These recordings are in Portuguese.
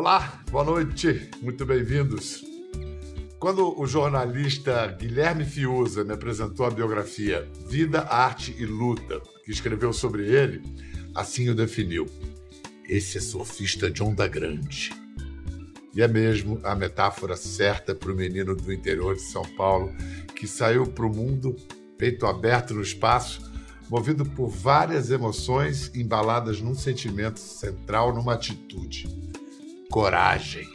Olá, boa noite, muito bem-vindos. Quando o jornalista Guilherme Fiuza me apresentou a biografia Vida, Arte e Luta, que escreveu sobre ele, assim o definiu. Esse é surfista de onda grande. E é mesmo a metáfora certa para o menino do interior de São Paulo que saiu para o mundo, peito aberto no espaço, movido por várias emoções embaladas num sentimento central, numa atitude: coragem.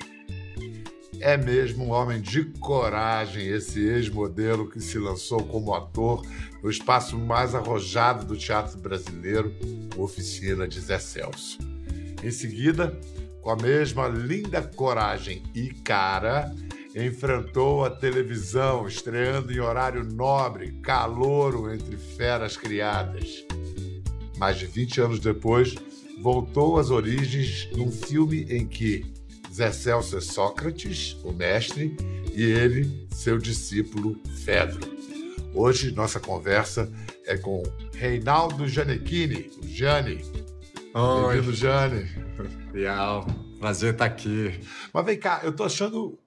É mesmo um homem de coragem esse ex-modelo que se lançou como ator no espaço mais arrojado do teatro brasileiro, Oficina de Zé Celso. Em seguida, com a mesma linda coragem e cara, enfrentou a televisão, estreando em horário nobre, calouro entre feras criadas. Mais de 20 anos depois, voltou às origens num filme em que Zé Celso é Sócrates, o mestre, e ele, seu discípulo Fedro. Hoje, nossa conversa é com Reinaldo Gianecchini, o Jane. Bem-vindo, Jane. Legal, prazer estar aqui. Mas vem cá, eu tô achando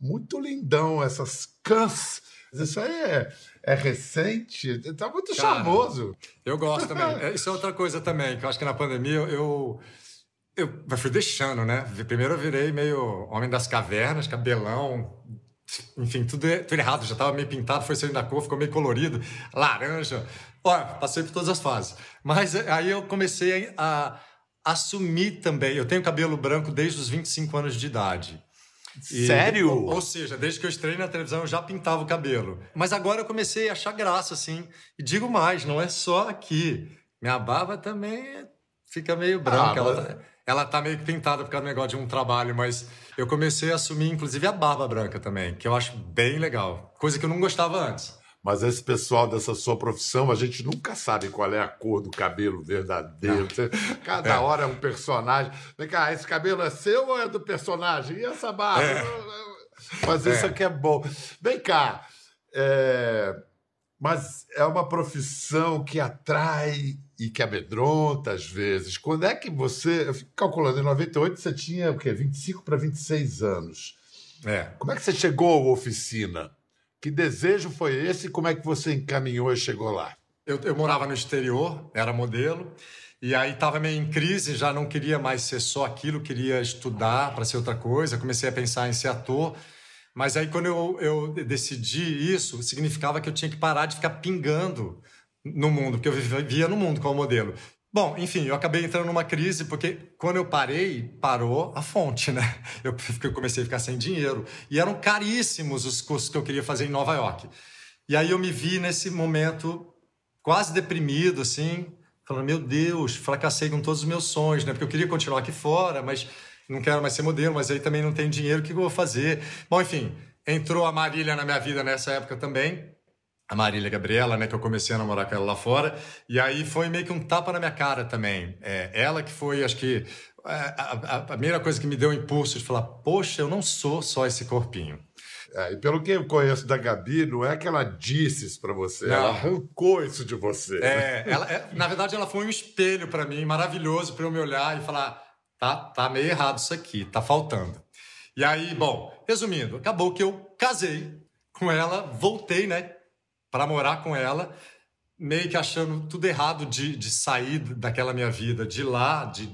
muito lindão essas cãs. Isso aí é, é recente, tá muito Cara, charmoso. Eu gosto também. É, isso é outra coisa também, que eu acho que na pandemia eu, eu, eu fui deixando, né? Primeiro eu virei meio homem das cavernas, cabelão, enfim, tudo, tudo errado, já estava meio pintado, foi saindo da cor, ficou meio colorido, laranja. Olha, passei por todas as fases. Mas é, aí eu comecei a, a assumir também. Eu tenho cabelo branco desde os 25 anos de idade. E, Sério? Ou, ou, seja, desde que eu estreiei na televisão eu já pintava o cabelo. Mas agora eu comecei a achar graça, assim. E digo mais, não é só aqui. Minha barba também fica meio branca. Ah, ela, mas... tá, ela tá meio pintada por causa do negócio de um trabalho, mas eu comecei a assumir, inclusive, a barba branca também, que eu acho bem legal. Coisa que eu não gostava antes. Mas esse pessoal dessa sua profissão, a gente nunca sabe qual é a cor do cabelo verdadeiro. Cada é. hora é um personagem. Vem cá, esse cabelo é seu ou é do personagem? E essa barba? É. Mas isso é. aqui é bom. Vem cá. É... Mas é uma profissão que atrai e que amedronta às vezes. Quando é que você. Eu fico calculando, em 98 você tinha o quê? 25 para 26 anos. É. Como é que você chegou à oficina? Que desejo foi esse como é que você encaminhou e chegou lá? Eu, eu morava no exterior, era modelo, e aí estava meio em crise, já não queria mais ser só aquilo, queria estudar para ser outra coisa. Comecei a pensar em ser ator. Mas aí, quando eu, eu decidi isso, significava que eu tinha que parar de ficar pingando no mundo, porque eu vivia no mundo como modelo. Bom, enfim, eu acabei entrando numa crise porque quando eu parei, parou a fonte, né? Eu, eu comecei a ficar sem dinheiro. E eram caríssimos os cursos que eu queria fazer em Nova York. E aí eu me vi nesse momento quase deprimido, assim, falando: meu Deus, fracassei com todos os meus sonhos, né? Porque eu queria continuar aqui fora, mas não quero mais ser modelo, mas aí também não tenho dinheiro, o que eu vou fazer? Bom, enfim, entrou a Marília na minha vida nessa época também a Marília Gabriela, né, que eu comecei a namorar com ela lá fora, e aí foi meio que um tapa na minha cara também. É, ela que foi, acho que, é, a, a, a, primeira coisa que me deu o impulso de falar, poxa, eu não sou só esse corpinho. É, e pelo que eu conheço da Gabi, não é que ela disse isso para você, não. ela arrancou isso de você. É, ela, é, na verdade, ela foi um espelho para mim, maravilhoso para eu me olhar e falar, tá, tá meio errado isso aqui, tá faltando. E aí, bom, resumindo, acabou que eu casei com ela, voltei, né, para morar com ela, meio que achando tudo errado de, de sair daquela minha vida, de lá, de,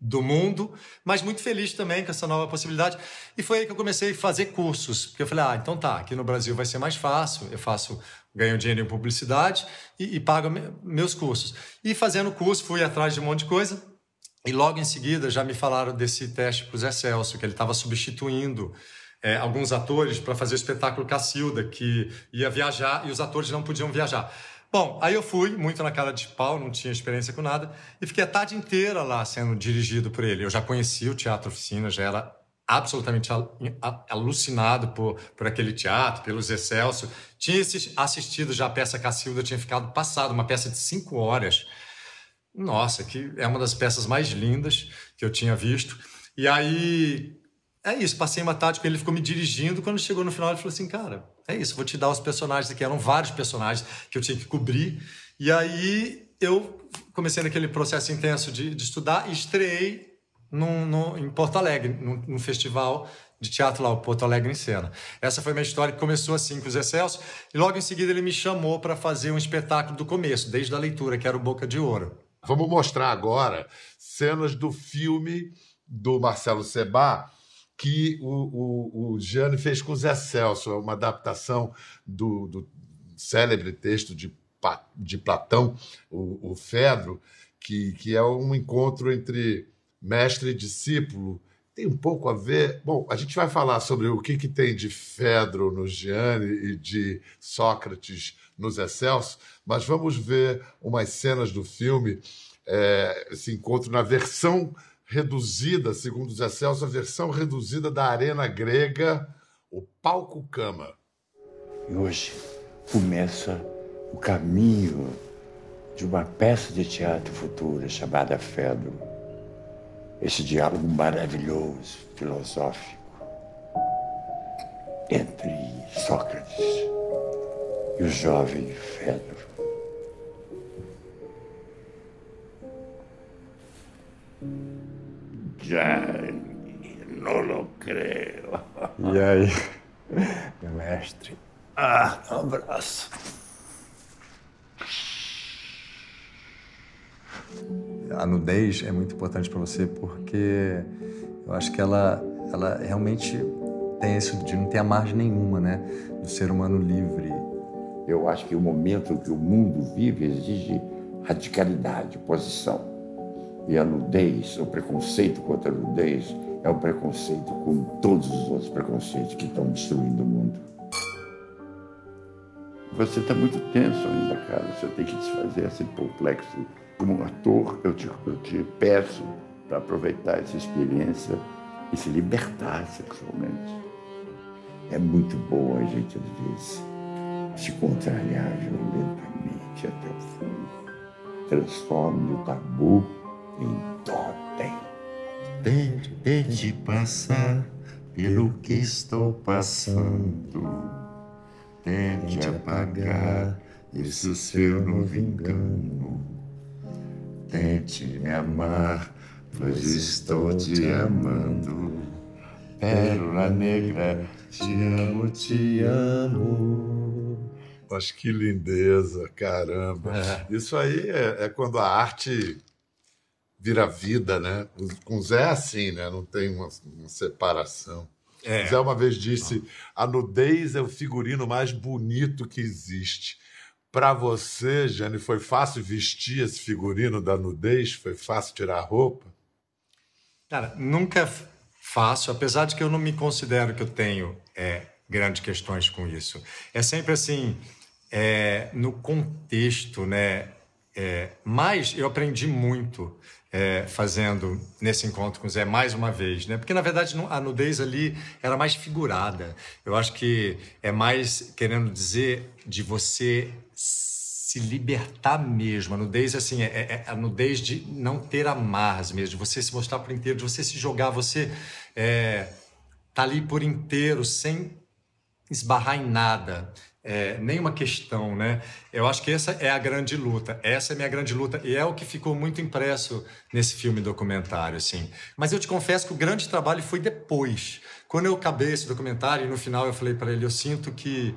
do mundo, mas muito feliz também com essa nova possibilidade. E foi aí que eu comecei a fazer cursos, porque eu falei, ah, então tá, aqui no Brasil vai ser mais fácil, eu faço, ganho dinheiro em publicidade e, e pago meus cursos. E fazendo curso, fui atrás de um monte de coisa, e logo em seguida já me falaram desse teste para o Zé Celso, que ele estava substituindo é, alguns atores para fazer o espetáculo Cacilda, que ia viajar e os atores não podiam viajar. Bom, aí eu fui, muito na cara de pau, não tinha experiência com nada, e fiquei a tarde inteira lá sendo dirigido por ele. Eu já conhecia o Teatro Oficina, já era absolutamente alucinado por, por aquele teatro, pelo Zé Celso. Tinha assistido já a peça Cacilda, tinha ficado passado, uma peça de cinco horas. Nossa, que é uma das peças mais lindas que eu tinha visto. E aí é isso, passei uma com ele, ficou me dirigindo. Quando chegou no final, ele falou assim: Cara, é isso, vou te dar os personagens aqui. Eram vários personagens que eu tinha que cobrir. E aí eu comecei naquele processo intenso de, de estudar e estreiei num, num, em Porto Alegre, num, num, festival de teatro lá, o Porto Alegre em Cena. Essa foi uma história que começou assim com os Excelsos, e logo em seguida ele me chamou para fazer um espetáculo do começo, desde a leitura, que era o Boca de Ouro. Vamos mostrar agora cenas do filme do Marcelo Sebá, que o, o, o Gianni fez com o Zé Celso, é uma adaptação do, do célebre texto de, de Platão, o, o Fedro, que, que é um encontro entre mestre e discípulo. Tem um pouco a ver. Bom, a gente vai falar sobre o que, que tem de Fedro no Gianni e de Sócrates nos Excelsos, mas vamos ver umas cenas do filme, é, esse encontro na versão reduzida, segundo os Excelsos, a versão reduzida da Arena Grega, o Palco Cama. E hoje começa o caminho de uma peça de teatro futura chamada Fedro. Esse diálogo maravilhoso, filosófico, entre Sócrates e o jovem Fedro. Já não lo creio. E aí, meu mestre? Ah, um abraço. A nudez é muito importante para você porque eu acho que ela, ela realmente tem isso de não ter a margem nenhuma, né? Do ser humano livre. Eu acho que o momento que o mundo vive exige radicalidade, posição. E a nudez, o preconceito contra a nudez, é um preconceito como todos os outros preconceitos que estão destruindo o mundo. Você está muito tenso ainda, cara. Você tem que desfazer esse complexo. Como um ator, eu te, eu te peço para aproveitar essa experiência e se libertar sexualmente. É muito bom a gente, às vezes, se contrariar violentamente até o fim. Transforme o tabu em totem. Tente, tente passar pelo que estou passando tente apagar esse seu novo engano. Tente me amar, pois estou te amando. Pérola negra, te amo, te amo. Mas que lindeza, caramba. É. Isso aí é, é, quando a arte vira vida, né? Com Zé é assim, né? Não tem uma, uma separação. É. Zé uma vez disse: a nudez é o figurino mais bonito que existe. Para você, Jane, foi fácil vestir esse figurino da nudez? Foi fácil tirar a roupa? Cara, nunca é fácil, apesar de que eu não me considero que eu tenho é, grandes questões com isso. É sempre assim, é, no contexto, né? É, mas eu aprendi muito é, fazendo nesse encontro com o Zé mais uma vez, né? Porque na verdade a nudez ali era mais figurada. Eu acho que é mais querendo dizer de você se libertar mesmo. A nudez assim é, é, é a nudez de não ter amarras mesmo, de você se mostrar por inteiro, de você se jogar, você é, tá ali por inteiro sem esbarrar em nada é, nenhuma questão, né? Eu acho que essa é a grande luta. Essa é a minha grande luta e é o que ficou muito impresso nesse filme documentário, assim. Mas eu te confesso que o grande trabalho foi depois. Quando eu acabei esse documentário e no final eu falei para ele, eu sinto que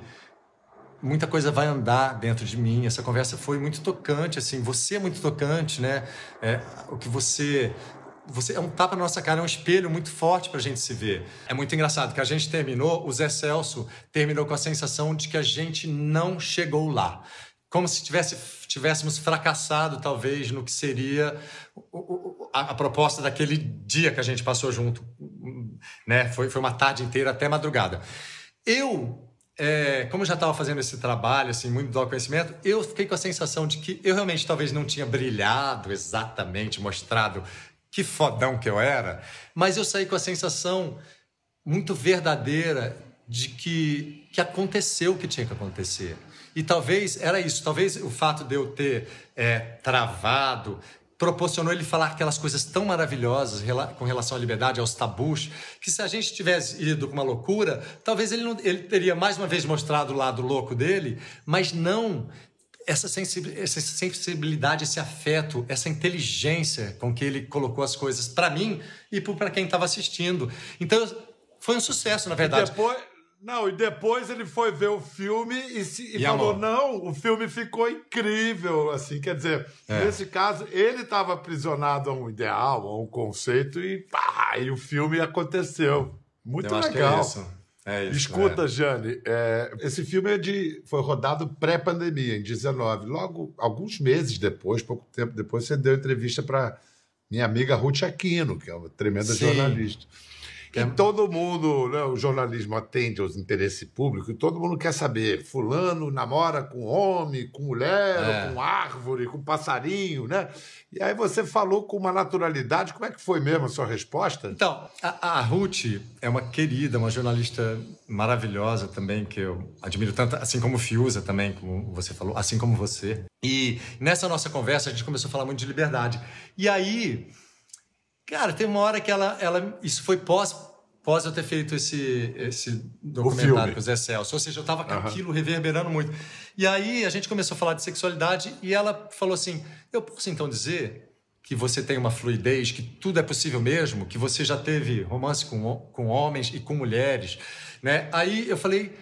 muita coisa vai andar dentro de mim. Essa conversa foi muito tocante, assim. Você é muito tocante, né? É, o que você você é um tapa na nossa cara, é um espelho muito forte para a gente se ver. É muito engraçado que a gente terminou, o Zé Celso terminou com a sensação de que a gente não chegou lá. Como se tivesse, tivéssemos fracassado, talvez, no que seria a, a, proposta daquele dia que a gente passou junto. Né? Foi, foi uma tarde inteira até madrugada. Eu é, como já estava fazendo esse trabalho, assim, muito do conhecimento, eu fiquei com a sensação de que eu realmente talvez não tinha brilhado exatamente, mostrado que fodão que eu era, mas eu saí com a sensação muito verdadeira de que, que aconteceu o que tinha que acontecer. E talvez era isso, talvez o fato de eu ter é, travado proporcionou ele falar aquelas coisas tão maravilhosas com relação à liberdade, aos tabus, que se a gente tivesse ido com uma loucura, talvez ele, não, ele teria mais uma vez mostrado o lado louco dele, mas não essa sensibilidade, esse afeto, essa inteligência com que ele colocou as coisas para mim e para quem estava assistindo. Então, foi um sucesso, na verdade. E depois, não, e depois ele foi ver o filme e, se, e, e falou: amor. não, o filme ficou incrível. Assim, quer dizer, é. nesse caso, ele estava aprisionado a um ideal, a um conceito, e pá, e o filme aconteceu. Muito Eu legal. É isso, Escuta, é. Jane, é, esse filme é de, foi rodado pré-pandemia, em 19. Logo, alguns meses depois, pouco tempo depois, você deu entrevista para minha amiga Ruth Aquino, que é uma tremenda Sim. jornalista. E é. todo mundo, né, o jornalismo atende aos interesses públicos, e todo mundo quer saber: Fulano namora com homem, com mulher, é. com árvore, com passarinho, né? E aí você falou com uma naturalidade. Como é que foi mesmo a sua resposta? Então, a, a Ruth é uma querida, uma jornalista maravilhosa também, que eu admiro tanto, assim como Fiuza também, como você falou, assim como você. E nessa nossa conversa a gente começou a falar muito de liberdade. E aí Cara, tem uma hora que ela. ela isso foi pós, pós eu ter feito esse, esse documentário com o Zé Celso. Ou seja, eu tava com uhum. aquilo reverberando muito. E aí a gente começou a falar de sexualidade e ela falou assim: Eu posso então dizer que você tem uma fluidez, que tudo é possível mesmo, que você já teve romance com, com homens e com mulheres, né? Aí eu falei,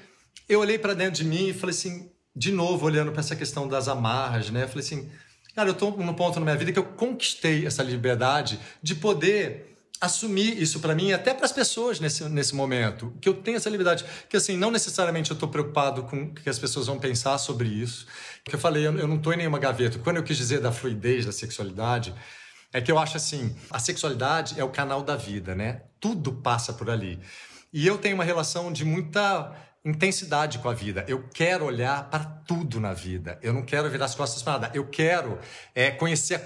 eu olhei para dentro de mim e falei assim, de novo olhando para essa questão das amarras, né? Eu falei assim, Cara, eu estou num ponto na minha vida que eu conquistei essa liberdade de poder assumir isso para mim, até para as pessoas nesse, nesse momento, que eu tenho essa liberdade, que assim, não necessariamente eu estou preocupado com o que as pessoas vão pensar sobre isso, que eu falei, eu, eu não estou em nenhuma gaveta. Quando eu quis dizer da fluidez da sexualidade, é que eu acho assim, a sexualidade é o canal da vida, né? Tudo passa por ali. E eu tenho uma relação de muita intensidade com a vida. Eu quero olhar para tudo na vida. Eu não quero virar as costas para nada. Eu quero é, conhecer a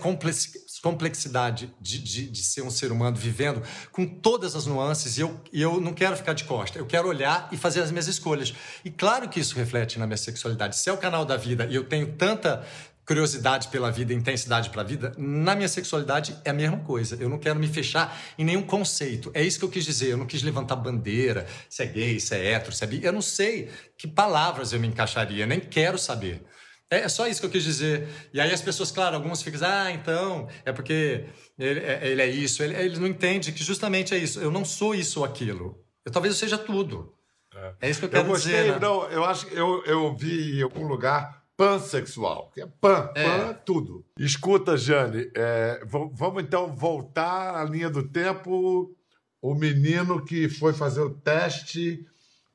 complexidade de, de, de, ser um ser humano vivendo com todas as nuances e eu, e eu não quero ficar de costa. Eu quero olhar e fazer as minhas escolhas. E claro que isso reflete na minha sexualidade. Se é o canal da vida e eu tenho tanta curiosidade pela vida, intensidade pela vida, na minha sexualidade é a mesma coisa. Eu não quero me fechar em nenhum conceito. É isso que eu quis dizer. Eu não quis levantar bandeira, se é gay, se é hétero, se é bi. Eu não sei que palavras eu me encaixaria, nem quero saber. É, é só isso que eu quis dizer. E aí as pessoas, claro, algumas ficam, ah, então, é porque ele, é, ele é isso. Ele, ele não entende que justamente é isso. Eu não sou isso ou aquilo. Eu, talvez eu seja tudo. É, é isso que eu quero eu gostei, dizer. Né? Não, eu acho que eu, eu vi em algum lugar pansexual, que é pan, é. pan, tudo. Escuta, Jane, é, vamos então voltar à linha do tempo. O menino que foi fazer o teste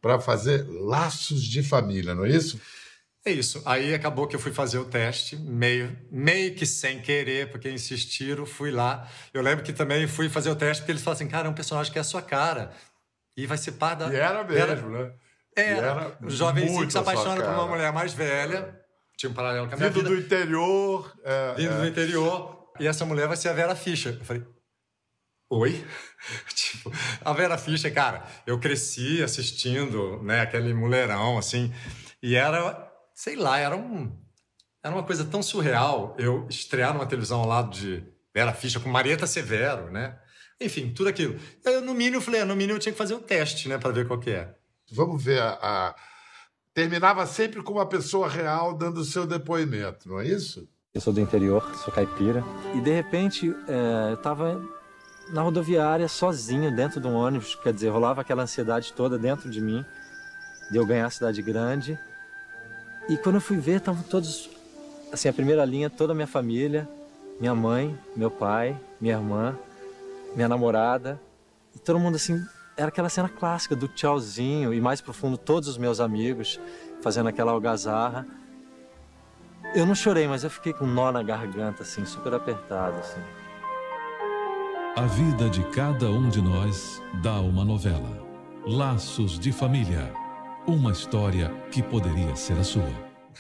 para fazer laços de família, não é isso? É isso. Aí acabou que eu fui fazer o teste, meio, meio que sem querer, porque insistiram, fui lá. Eu lembro que também fui fazer o teste porque eles falaram assim, cara, é um personagem que é a sua cara. E vai ser par da... E era mesmo, era... né? É, era um jovenzinho que se apaixona por uma mulher mais velha tinha um paralelo com a minha Vindo vida. do interior. É, Vindo é. do interior. E essa mulher vai ser a Vera Fischer. Eu falei, oi? tipo, a Vera Fischer, cara, eu cresci assistindo, né, aquele mulherão, assim, e era, sei lá, era um... Era uma coisa tão surreal eu estrear numa televisão ao lado de Vera Fischer com Marieta Severo, né? Enfim, tudo aquilo. Eu, no mínimo, falei, ah, no mínimo eu tinha que fazer o um teste, né, para ver qual que é. Vamos ver a, a terminava sempre com uma pessoa real dando o seu depoimento, não é isso? Eu sou do interior, sou caipira. E de repente é, eu estava na rodoviária sozinho dentro de um ônibus, quer dizer, rolava aquela ansiedade toda dentro de mim de eu ganhar a cidade grande. E quando eu fui ver, estavam todos, assim, a primeira linha, toda a minha família, minha mãe, meu pai, minha irmã, minha namorada, e todo mundo assim era aquela cena clássica do tchauzinho e mais profundo todos os meus amigos fazendo aquela algazarra. Eu não chorei, mas eu fiquei com um nó na garganta, assim, super apertado, assim. A vida de cada um de nós dá uma novela. Laços de Família. Uma história que poderia ser a sua.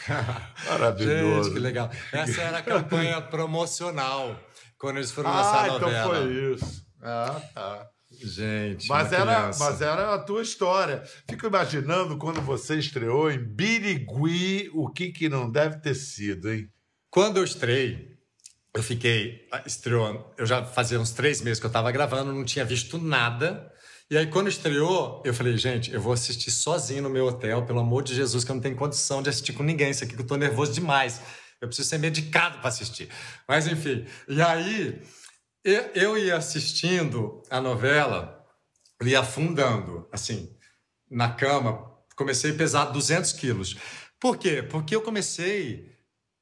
Maravilhoso. Gente, que legal. Essa era a campanha promocional quando eles foram lançar ah, a novela. Ah, então foi isso. Ah, tá. Gente, mas era, mas era a tua história. Fico imaginando quando você estreou em Birigui, o que que não deve ter sido, hein? Quando eu estrei, eu fiquei estreou, eu já fazia uns três meses que eu estava gravando, não tinha visto nada. E aí, quando estreou, eu falei, gente, eu vou assistir sozinho no meu hotel, pelo amor de Jesus, que eu não tenho condição de assistir com ninguém. Isso aqui que eu tô nervoso demais. Eu preciso ser medicado para assistir. Mas, enfim. E aí, eu ia assistindo a novela, ia afundando, assim, na cama. Comecei a pesar 200 quilos. Por quê? Porque eu comecei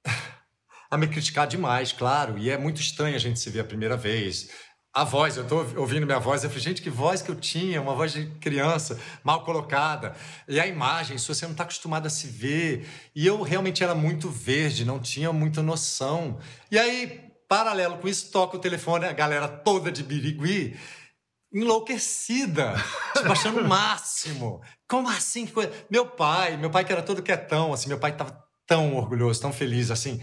a me criticar demais, claro. E é muito estranho a gente se ver a primeira vez a voz, eu estou ouvindo minha voz, eu falei, gente, que voz que eu tinha, uma voz de criança, mal colocada. E a imagem, se você não está acostumado a se ver. E eu realmente era muito verde, não tinha muita noção. E aí, paralelo com isso, toca o telefone, a galera toda de Birigui, enlouquecida, tipo, achando o máximo. Como assim? Meu pai, meu pai que era todo quietão, assim, meu pai estava tão orgulhoso, tão feliz, assim,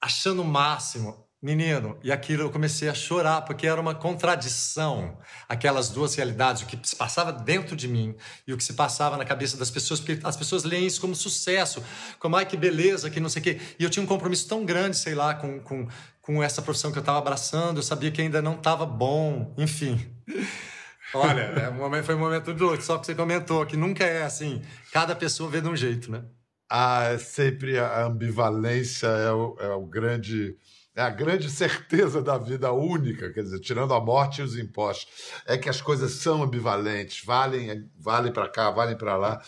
achando o máximo. Menino, e aquilo eu comecei a chorar, porque era uma contradição, aquelas duas realidades, o que se passava dentro de mim e o que se passava na cabeça das pessoas, porque as pessoas leem isso como sucesso, como, ai, que beleza, que não sei o quê. E eu tinha um compromisso tão grande, sei lá, com, com, com essa profissão que eu estava abraçando, eu sabia que ainda não estava bom, enfim. Olha, é, foi um momento doido, só que você comentou, que nunca é assim, cada pessoa vê de um jeito, né? Ah, é sempre a ambivalência é o, é o grande é a grande certeza da vida única, quer dizer, tirando a morte e os impostos, é que as coisas são ambivalentes, valem, valem para cá, valem para lá.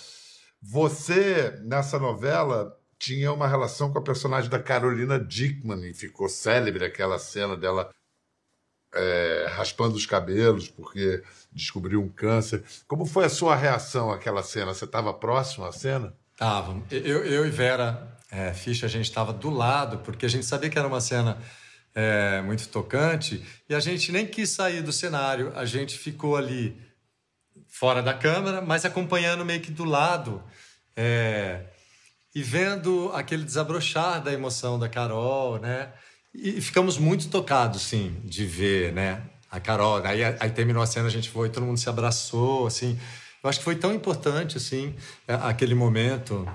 Você, nessa novela, tinha uma relação com a personagem da Carolina Dickman, e ficou célebre aquela cena dela é, raspando os cabelos porque descobriu um câncer. Como foi a sua reação àquela cena? Você estava próximo à cena? Estava. Eu, eu e Vera é, Ficha, a gente estava do lado, porque a gente sabia que era uma cena é, muito tocante, e a gente nem quis sair do cenário, a gente ficou ali fora da câmera, mas acompanhando meio que do lado é, e vendo aquele desabrochar da emoção da Carol, né? E ficamos muito tocados, sim, de ver, né? A Carol, aí, aí terminou a cena, a gente foi, todo mundo se abraçou, assim. Eu acho que foi tão importante, assim, aquele momento.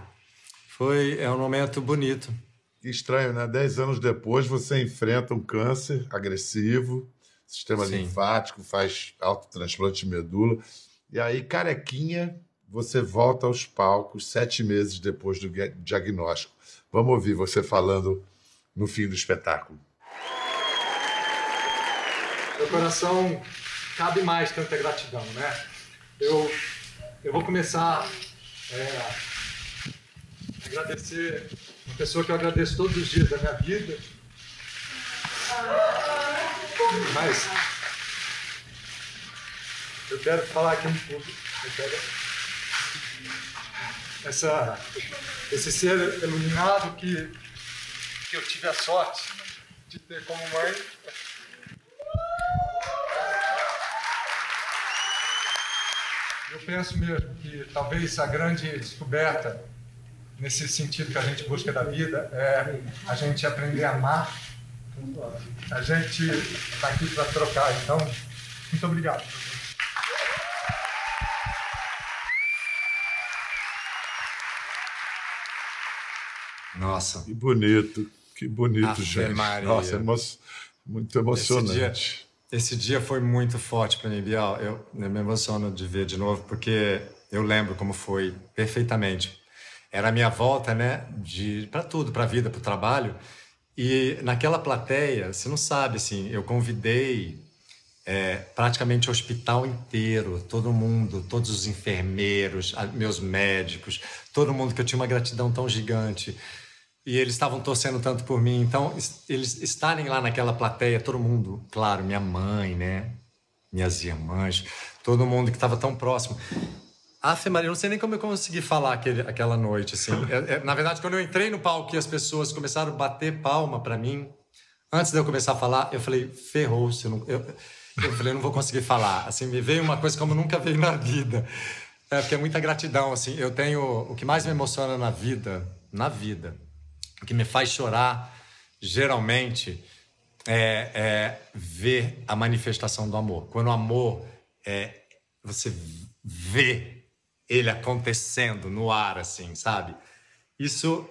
Foi, é um momento bonito. Que estranho, né? Dez anos depois você enfrenta um câncer agressivo, sistema Sim. linfático, faz autotransplante de medula. E aí, carequinha, você volta aos palcos sete meses depois do diagnóstico. Vamos ouvir você falando no fim do espetáculo. Meu coração cabe mais tanta gratidão, né? Eu, eu vou começar é, agradecer uma pessoa que eu agradeço todos os dias da minha vida. Mas eu quero falar aqui um pouco. Essa, esse ser iluminado que, que eu tive a sorte de ter como mãe. Eu penso mesmo que talvez a grande descoberta nesse sentido que a gente busca da vida, é a gente aprender a amar. A gente está aqui para trocar. Então, muito obrigado. Nossa. Que bonito, que bonito, Afe gente. Maria. Nossa, emo muito emocionante. Esse dia, foi muito forte para mim, Bial. Eu, eu me emociono de ver de novo, porque eu lembro como foi perfeitamente era a minha volta, né, de para tudo, para a vida, para o trabalho. E naquela plateia, você não sabe, assim, eu convidei é, praticamente o hospital inteiro, todo mundo, todos os enfermeiros, meus médicos, todo mundo que eu tinha uma gratidão tão gigante. E eles estavam torcendo tanto por mim. Então, eles estarem lá naquela plateia, todo mundo, claro, minha mãe, né? Minhas irmãs, todo mundo que estava tão próximo. Afe Maria, eu não sei nem como eu consegui falar aquele, aquela noite, assim. É, é, na verdade, quando eu entrei no palco e as pessoas começaram a bater palma para mim, antes de eu começar a falar, eu falei, ferrou-se. Eu, eu, eu falei, eu não vou conseguir falar. Assim, me veio uma coisa como nunca veio na vida. É, porque é muita gratidão, assim. Eu tenho... O que mais me emociona na vida, na vida, o que me faz chorar, geralmente, é, é ver a manifestação do amor. Quando o amor é... Você vê ele acontecendo no ar, assim, sabe? Isso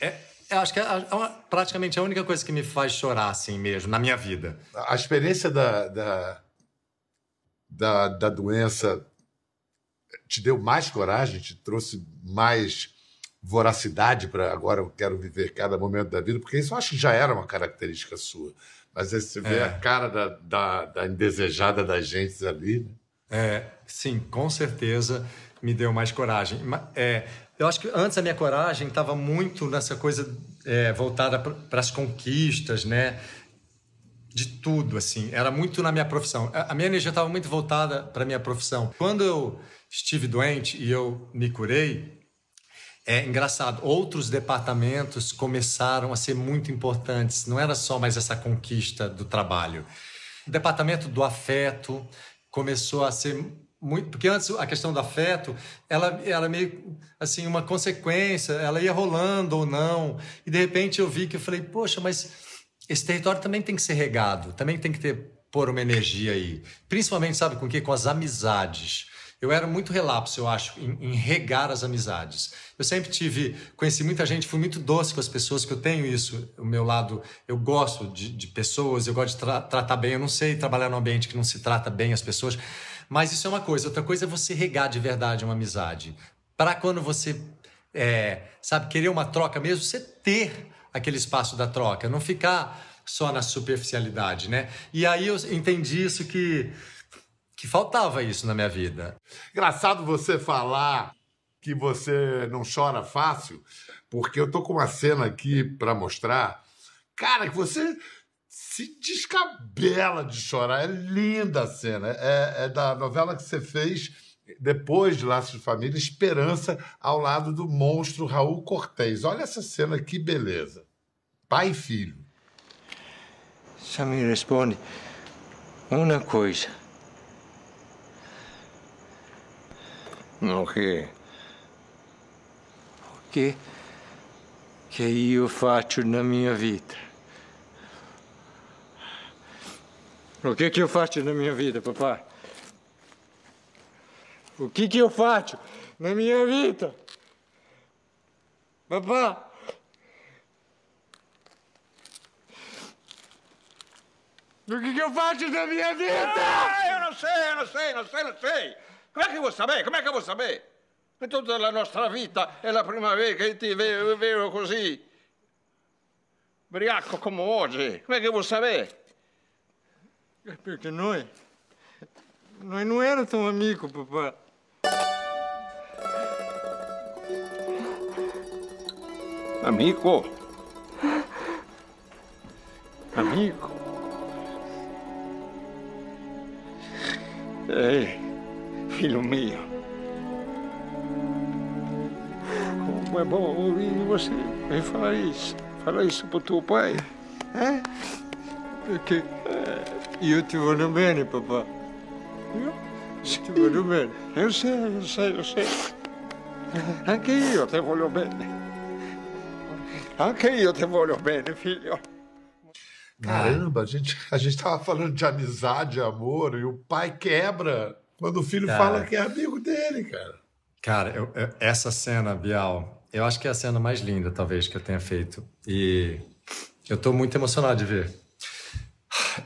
é, eu acho que é, é praticamente a única coisa que me faz chorar, assim mesmo, na minha vida. A experiência da, da, da, da doença te deu mais coragem, te trouxe mais voracidade para agora eu quero viver cada momento da vida, porque isso eu acho que já era uma característica sua. Mas aí você vê É. a cara da, da, da indesejada da gente ali. Né? É, sim, com certeza me deu mais coragem. É, eu acho que antes a minha coragem estava muito nessa coisa é, voltada para as conquistas, né? De tudo, assim. Era muito na minha profissão. A a minha energia estava muito voltada para a minha profissão. Quando eu estive doente e eu me curei, é engraçado, outros departamentos começaram a ser muito importantes. Não era só mais essa conquista do trabalho. O departamento do afeto começou a ser muito, porque antes a questão do afeto, ela era meio assim uma consequência, ela ia rolando ou não. E de repente eu vi que eu falei, poxa, mas esse território também tem que ser regado, também tem que ter pôr uma energia aí. Principalmente, sabe com o quê? Com as amizades. Eu era muito relapso, eu acho, em, em regar as amizades. Eu sempre tive, conheci muita gente, fui muito doce com as pessoas, que eu tenho isso, o meu lado, eu gosto de, de pessoas, eu gosto de tra- tratar bem, eu não sei trabalhar num ambiente que não se trata bem as pessoas, mas isso é uma coisa. Outra coisa é você regar de verdade uma amizade. Para quando você, é, sabe, querer uma troca mesmo, você ter aquele espaço da troca, não ficar só na superficialidade, né? E aí eu entendi isso que que faltava isso na minha vida. Engraçado você falar que você não chora fácil, porque eu tô com uma cena aqui para mostrar. Cara, que você se descabela de chorar. É linda a cena. É, é da novela que você fez depois de Laços de Família, Esperança, ao lado do monstro Raul Cortez. Olha essa cena, que beleza. Pai e filho. Só me responde uma coisa. O quê? O que que eu faço na minha vida? O que que eu faço na minha vida, papai? O que que eu faço na minha vida? Papá? O que que eu faço na minha vida? Ah, eu não sei, eu não sei, não sei, não sei. Com'è che vuoi sapere? Com'è che vuoi sapere? E tutta la nostra vita è la prima primavera che ti vedo, così, briacco come oggi. Com'è che vuoi sapere? Eh, perché noi, noi non eravamo tuo amico, papà. Amico? Amico? Ehi. Figlio mio. Como é bom ouvir você me falar isso. Falar isso pro teu pai. É? Perché io ti voglio bene, papà. Io? Io ti voglio bene. Eu sei, eu sei, eu sei. Anche io ti voglio bene. Anche io ti voglio bene, figlio. Caramba, a gente, a gente tava falando de amizade, amor, e o pai quebra quando o filho Cara. fala que é amigo dele, cara. Cara, eu- eu- essa cena, Bial, eu acho que é a cena mais linda, talvez, que eu tenha feito. E eu tô muito emocionado de ver.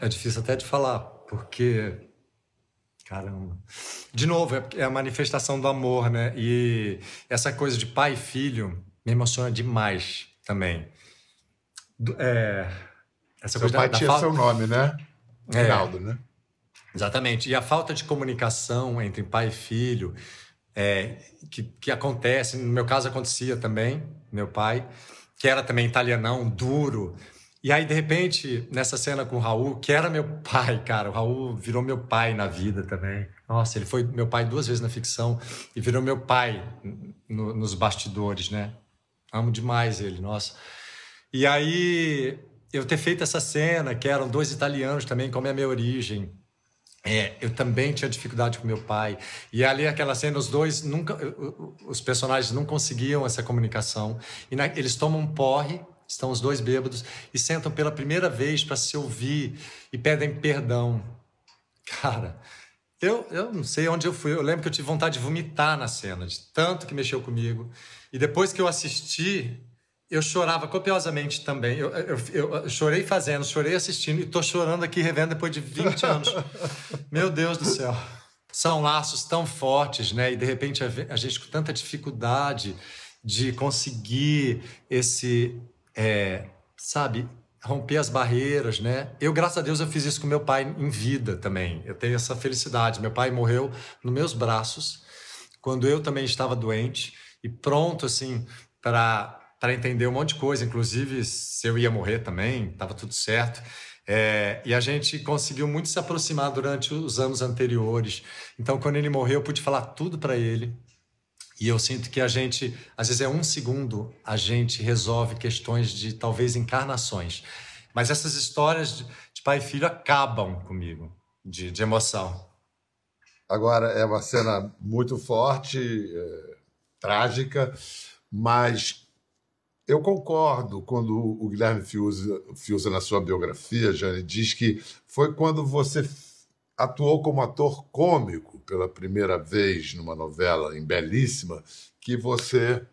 É difícil até de falar, porque. Caramba. De novo, é, é a manifestação do amor, né? E essa coisa de pai e filho me emociona demais também. É, essa Seu coisa da- pai da tinha fal- seu nome, né? É. Rinaldo, né? Exatamente. E a falta de comunicação entre pai e filho, é, que, que acontece, no meu caso acontecia também, meu pai, que era também italianão, duro. E aí, de repente, nessa cena com o Raul, que era meu pai, cara, o Raul virou meu pai na vida também. Nossa, ele foi meu pai duas vezes na ficção e virou meu pai no- nos bastidores, né? Amo demais ele, nossa. E aí, eu ter feito essa cena, que eram dois italianos também, como é a minha origem, é, eu também tinha dificuldade com meu pai. E ali aquela cena, os dois nunca, os personagens não conseguiam essa comunicação. E na- eles tomam um porre, estão os dois bêbados e sentam pela primeira vez para se ouvir e pedem perdão. Cara, eu, eu não sei onde eu fui. Eu lembro que eu tive vontade de vomitar na cena, de tanto que mexeu comigo. E depois que eu assisti, eu chorava copiosamente também. Eu, eu, eu- chorei fazendo, chorei assistindo e tô chorando aqui revendo depois de 20 anos. Meu Deus do céu. São laços tão fortes, né? E de repente a gente com tanta dificuldade de conseguir esse, é, sabe, romper as barreiras, né? Eu, graças a Deus, eu fiz isso com meu pai em vida também. Eu tenho essa felicidade. Meu pai morreu nos meus braços quando eu também estava doente e pronto, assim, para para entender um monte de coisa, inclusive se eu ia morrer também, estava tudo certo. É, e a gente conseguiu muito se aproximar durante os anos anteriores. Então, quando ele morreu, eu pude falar tudo para ele. E eu sinto que a gente, às vezes é um segundo, a gente resolve questões de talvez encarnações. Mas essas histórias de, de pai e filho acabam comigo, de, de, emoção. Agora, é uma cena muito forte, é, trágica, mas eu concordo quando o Guilherme Fiuza, na sua biografia, Jane, diz que foi quando você atuou como ator cômico pela primeira vez numa novela em Belíssima, que você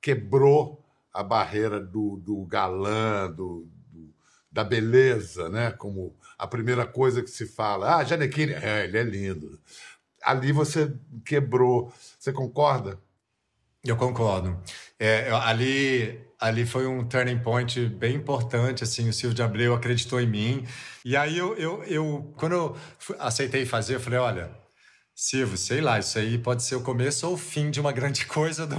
quebrou a barreira do, do galã, do, do, da beleza, né? Como a primeira coisa que se fala. Ah, Janequine, é, ele é lindo. Ali você quebrou. Você concorda? Eu concordo. É, ali, ali foi um turning point bem importante, assim, o Silvio de Abreu acreditou em mim. E aí eu, eu, eu quando eu aceitei fazer, eu falei, olha, Silvio, sei lá, isso aí pode ser o começo ou o fim de uma grande coisa. Do...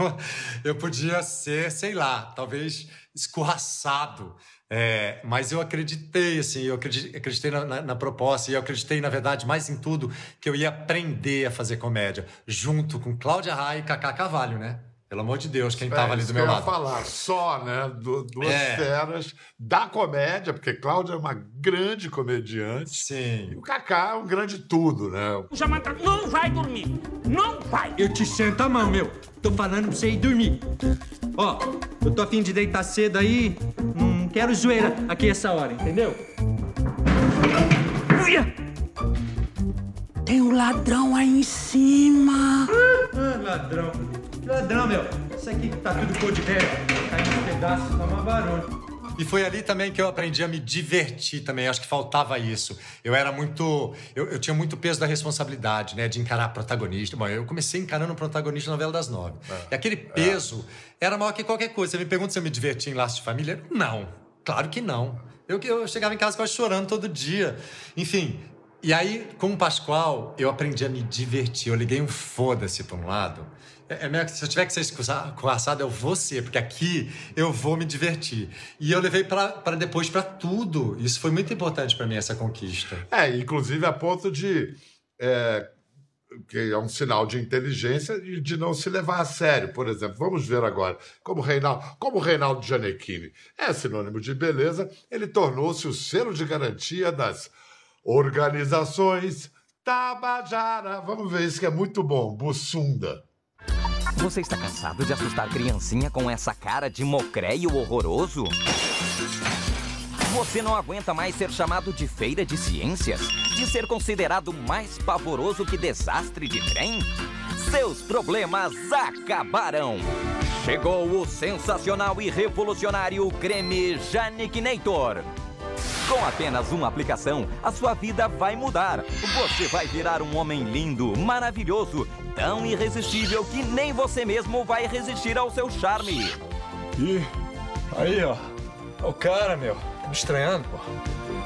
Eu podia ser, sei lá, talvez escorraçado. É, mas eu acreditei, assim, eu acreditei, na, na, na, proposta e eu acreditei, na verdade, mais em tudo, que eu ia aprender a fazer comédia, junto com Cláudia Raia e Cacá Cavalho, né? Pelo amor de Deus, quem estava é, ali do meu lado. Eu ia falar só, né? Du duas é. feras da comédia, porque Cláudia é uma grande comediante. Sim. E o Kaká é um grande tudo, né? O Jamanta não vai dormir. Não vai. Eu te sento a mão, meu. Tô falando pra você ir dormir. Ó, eu tô afim de deitar cedo aí. Não quero zoeira aqui essa hora, entendeu? Tem um ladrão aí em cima. Ah, ladrão. Ladrão, meu. Isso aqui tá tudo cor de velho. Caindo um pedaço, tá uma barulho. E foi ali também que eu aprendi a me divertir também. Acho que faltava isso. Eu era muito. Eu, eu tinha muito peso da responsabilidade, né? De encarar protagonista. Bom, eu comecei encarando o protagonista na novela das nove. É. E aquele peso é. era maior que qualquer coisa. Você me pergunta se eu me divertia em Laço de Família? Não. Claro que não. Eu, eu chegava em casa quase chorando todo dia. Enfim. E aí, com o Pascoal, eu aprendi a me divertir. Eu liguei um foda-se para um lado é, é se eu tiver que ser escorraçado, eu vou ser, porque aqui eu vou me divertir. E eu levei para depois para tudo. Isso foi muito importante para mim, essa conquista. É, inclusive a ponto de. É, que é um sinal de inteligência e de não se levar a sério. Por exemplo, vamos ver agora como Reinaldo, como Reinaldo Gianecchini é sinônimo de beleza, ele tornou-se o selo de garantia das organizações Tabajara. Vamos ver isso que é muito bom, Bussunda. Você está cansado de assustar criancinha com essa cara de mocréio horroroso? Você não aguenta mais ser chamado de feira de ciências? De ser considerado mais pavoroso que desastre de trem? Seus problemas acabaram! Chegou o sensacional e revolucionário creme Janikinator. Com apenas uma aplicação, a sua vida vai mudar. Você vai virar um homem lindo, maravilhoso, tão irresistível que nem você mesmo vai resistir ao seu charme. Ih, aí ó, o cara, meu, tá me estranhando, pô.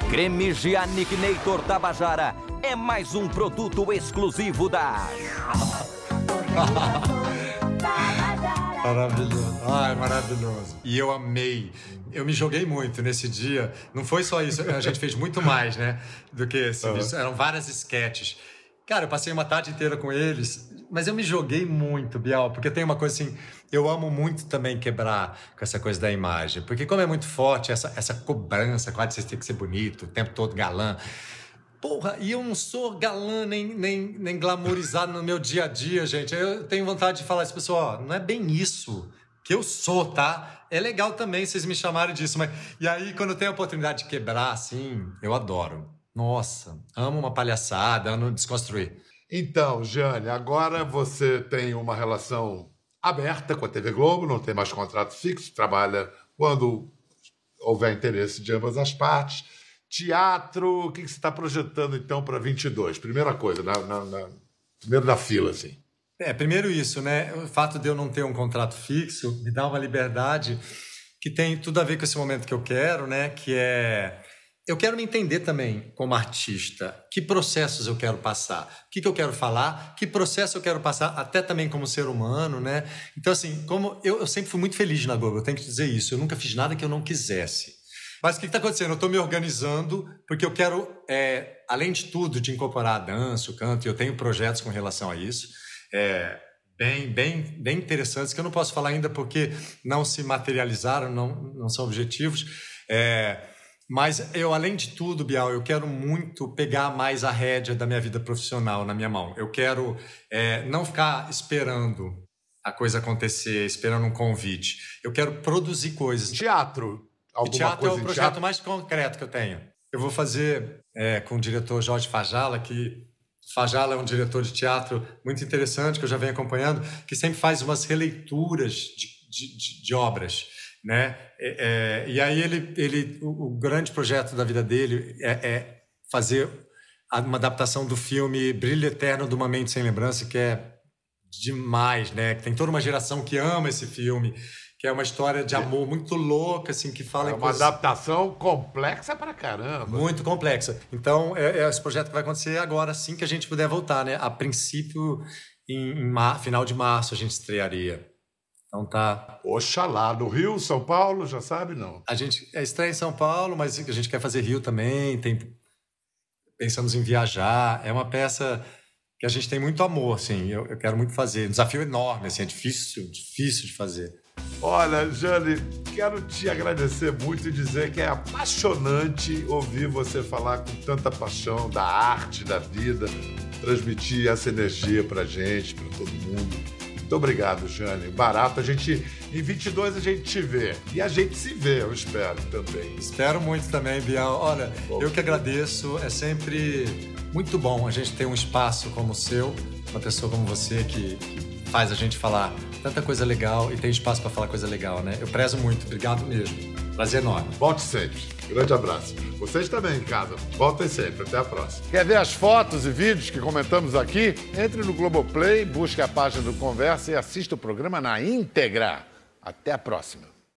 Creme Giannicknator Tabajara é mais um produto exclusivo da... Maravilhoso. Ai, maravilhoso. E eu amei. Eu me joguei muito nesse dia. Não foi só isso, a gente fez muito mais, né? Do que esse. Uhum. Eram várias sketches. Cara, eu passei uma tarde inteira com eles, mas eu me joguei muito, Bial, porque tem uma coisa assim, eu amo muito também quebrar com essa coisa da imagem, porque como é muito forte essa, essa cobrança, quase você tem que ser bonito, o tempo todo galã. Porra, e eu não sou galã nem, nem, nem glamourizado no meu dia a dia, gente. Eu tenho vontade de falar isso, pessoal, ó, não é bem isso que eu sou, tá? É legal também vocês me chamarem disso, mas. E aí, quando tenho a oportunidade de quebrar, assim, eu adoro. Nossa, amo uma palhaçada, amo desconstruir. Então, Jane, agora você tem uma relação aberta com a TV Globo, não tem mais contrato fixo, trabalha quando houver interesse de ambas as partes. Teatro, o que você está projetando então para 22? Primeira coisa, na, na, na, primeiro da fila, assim. É, primeiro isso, né? O fato de eu não ter um contrato fixo me dá uma liberdade que tem tudo a ver com esse momento que eu quero, né? Que é eu quero me entender também como artista. Que processos eu quero passar? O que, que eu quero falar? Que processo eu quero passar? Até também como ser humano, né? Então, assim, como eu, eu sempre fui muito feliz na Globo, eu tenho que dizer isso. Eu nunca fiz nada que eu não quisesse. Mas o que está acontecendo? Eu estou me organizando porque eu quero, é, além de tudo, de incorporar a dança, o canto, e eu tenho projetos com relação a isso. É, bem, bem, bem interessantes que eu não posso falar ainda porque não se materializaram, não, não são objetivos. É, mas eu, além de tudo, Bial, eu quero muito pegar mais a rédea da minha vida profissional na minha mão. Eu quero é, não ficar esperando a coisa acontecer, esperando um convite. Eu quero produzir coisas. Teatro. Alguma teatro coisa é o projeto teatro? mais concreto que eu tenho. Eu vou fazer é, com o diretor Jorge Fajala, que Fajala é um diretor de teatro muito interessante, que eu já venho acompanhando, que sempre faz umas releituras de, de, de, de obras. Né? É, é, e aí ele, ele, o, o, grande projeto da vida dele é, é, fazer uma adaptação do filme Brilho Eterno de uma Mente Sem Lembrança, que é demais, né? Tem toda uma geração que ama esse filme que é uma história de amor muito louca, assim, que fala é uma coisas... adaptação complexa pra caramba. Muito complexa. Então, é, é, esse projeto que vai acontecer agora, assim que a gente puder voltar, né? A princípio, em, em mar... final de março, a gente estrearia. Então tá. Oxalá, no Rio, São Paulo, já sabe, não? A gente é estreia em São Paulo, mas a gente quer fazer Rio também, tem... pensamos em viajar. É uma peça que a gente tem muito amor, assim, eu, eu quero muito fazer. Um desafio enorme, assim, é difícil, difícil de fazer. Olha, Jane, quero te agradecer muito e dizer que é apaixonante ouvir você falar com tanta paixão da arte, da vida, transmitir essa energia pra gente, pra todo mundo. Muito obrigado, Jane. Barato, a gente em 22 a gente te vê. E a gente se vê, eu espero também. Espero muito também, Bial. Olha, eu que agradeço. É sempre muito bom a gente ter um espaço como o seu, uma pessoa como você que faz a gente falar tanta coisa legal e tem espaço para falar coisa legal, né? Eu prezo muito. Obrigado mesmo. Prazer enorme. Volte sempre. Grande abraço. Vocês também em casa. Voltem sempre. Até a próxima. Quer ver as fotos e vídeos que comentamos aqui? Entre no Globoplay, busque a página do Conversa e assista o programa na íntegra. Até a próxima.